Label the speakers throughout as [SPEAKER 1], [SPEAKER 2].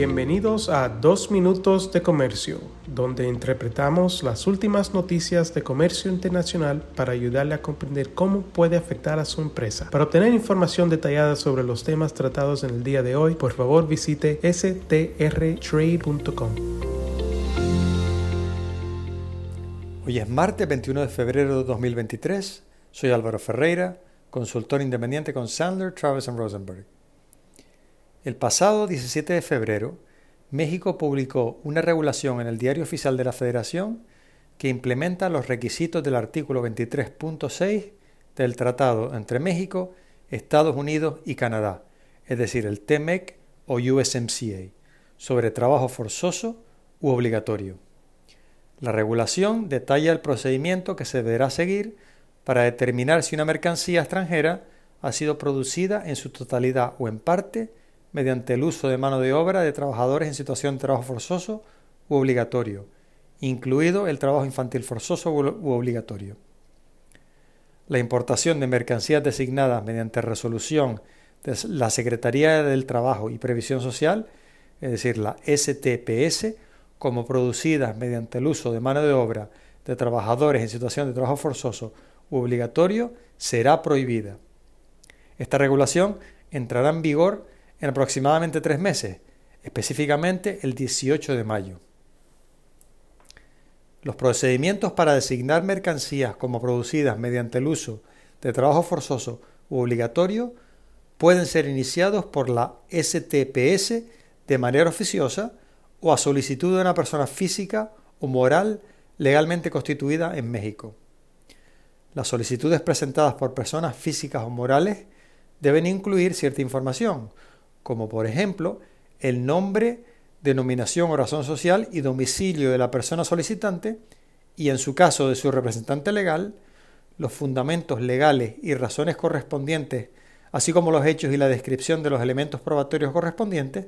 [SPEAKER 1] Bienvenidos a Dos Minutos de Comercio, donde interpretamos las últimas noticias de comercio internacional para ayudarle a comprender cómo puede afectar a su empresa. Para obtener información detallada sobre los temas tratados en el día de hoy, por favor visite strtrade.com.
[SPEAKER 2] Hoy es martes 21 de febrero de 2023. Soy Álvaro Ferreira, consultor independiente con Sandler, Travis Rosenberg. El pasado 17 de febrero, México publicó una regulación en el Diario Oficial de la Federación que implementa los requisitos del artículo 23.6 del Tratado entre México, Estados Unidos y Canadá, es decir, el TMEC o USMCA, sobre trabajo forzoso u obligatorio. La regulación detalla el procedimiento que se deberá seguir para determinar si una mercancía extranjera ha sido producida en su totalidad o en parte mediante el uso de mano de obra de trabajadores en situación de trabajo forzoso u obligatorio, incluido el trabajo infantil forzoso u obligatorio. La importación de mercancías designadas mediante resolución de la Secretaría del Trabajo y Previsión Social, es decir, la STPS, como producidas mediante el uso de mano de obra de trabajadores en situación de trabajo forzoso u obligatorio, será prohibida. Esta regulación entrará en vigor en aproximadamente tres meses, específicamente el 18 de mayo. Los procedimientos para designar mercancías como producidas mediante el uso de trabajo forzoso u obligatorio pueden ser iniciados por la STPS de manera oficiosa o a solicitud de una persona física o moral legalmente constituida en México. Las solicitudes presentadas por personas físicas o morales deben incluir cierta información, como por ejemplo el nombre, denominación o razón social y domicilio de la persona solicitante y en su caso de su representante legal, los fundamentos legales y razones correspondientes, así como los hechos y la descripción de los elementos probatorios correspondientes,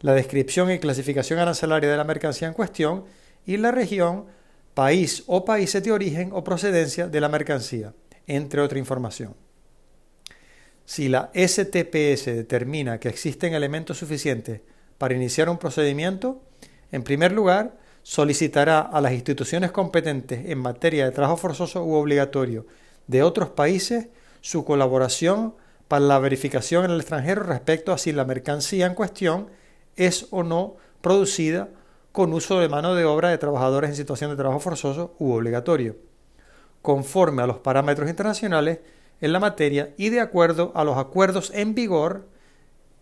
[SPEAKER 2] la descripción y clasificación arancelaria de la mercancía en cuestión y la región, país o países de origen o procedencia de la mercancía, entre otra información. Si la STPS determina que existen elementos suficientes para iniciar un procedimiento, en primer lugar, solicitará a las instituciones competentes en materia de trabajo forzoso u obligatorio de otros países su colaboración para la verificación en el extranjero respecto a si la mercancía en cuestión es o no producida con uso de mano de obra de trabajadores en situación de trabajo forzoso u obligatorio, conforme a los parámetros internacionales en la materia y de acuerdo a los acuerdos en vigor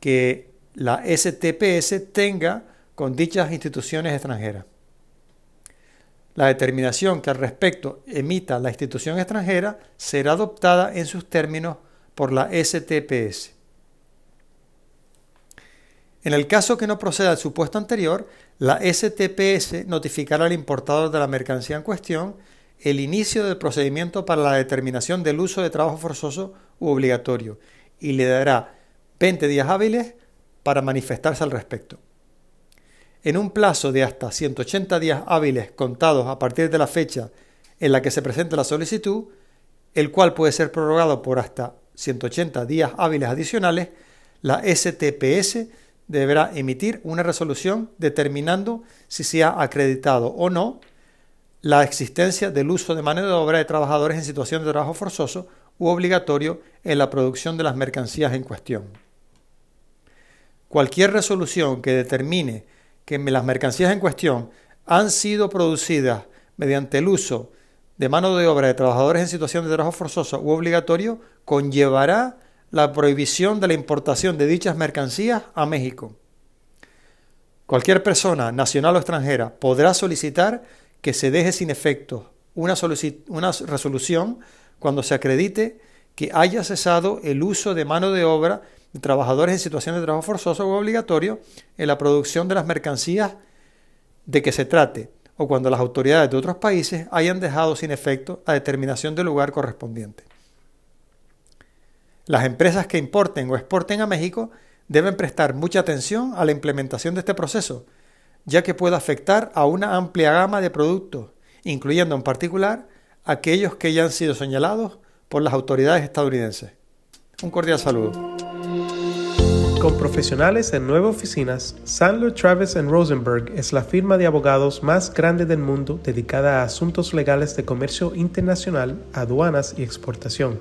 [SPEAKER 2] que la STPS tenga con dichas instituciones extranjeras. La determinación que al respecto emita la institución extranjera será adoptada en sus términos por la STPS. En el caso que no proceda el supuesto anterior, la STPS notificará al importador de la mercancía en cuestión el inicio del procedimiento para la determinación del uso de trabajo forzoso u obligatorio y le dará 20 días hábiles para manifestarse al respecto. En un plazo de hasta 180 días hábiles contados a partir de la fecha en la que se presente la solicitud, el cual puede ser prorrogado por hasta 180 días hábiles adicionales, la STPS deberá emitir una resolución determinando si se ha acreditado o no la existencia del uso de mano de obra de trabajadores en situación de trabajo forzoso u obligatorio en la producción de las mercancías en cuestión. Cualquier resolución que determine que las mercancías en cuestión han sido producidas mediante el uso de mano de obra de trabajadores en situación de trabajo forzoso u obligatorio conllevará la prohibición de la importación de dichas mercancías a México. Cualquier persona, nacional o extranjera, podrá solicitar que se deje sin efecto una, resolución cuando se acredite que haya cesado el uso de mano de obra de trabajadores en situación de trabajo forzoso o obligatorio en la producción de las mercancías de que se trate, o cuando las autoridades de otros países hayan dejado sin efecto la determinación del lugar correspondiente. Las empresas que importen o exporten a México deben prestar mucha atención a la implementación de este proceso, ya que puede afectar a una amplia gama de productos, incluyendo en particular aquellos que ya han sido señalados por las autoridades estadounidenses. Un cordial saludo.
[SPEAKER 1] Con profesionales en nueve oficinas, Sandler Travis Rosenberg es la firma de abogados más grande del mundo dedicada a asuntos legales de comercio internacional, aduanas y exportación.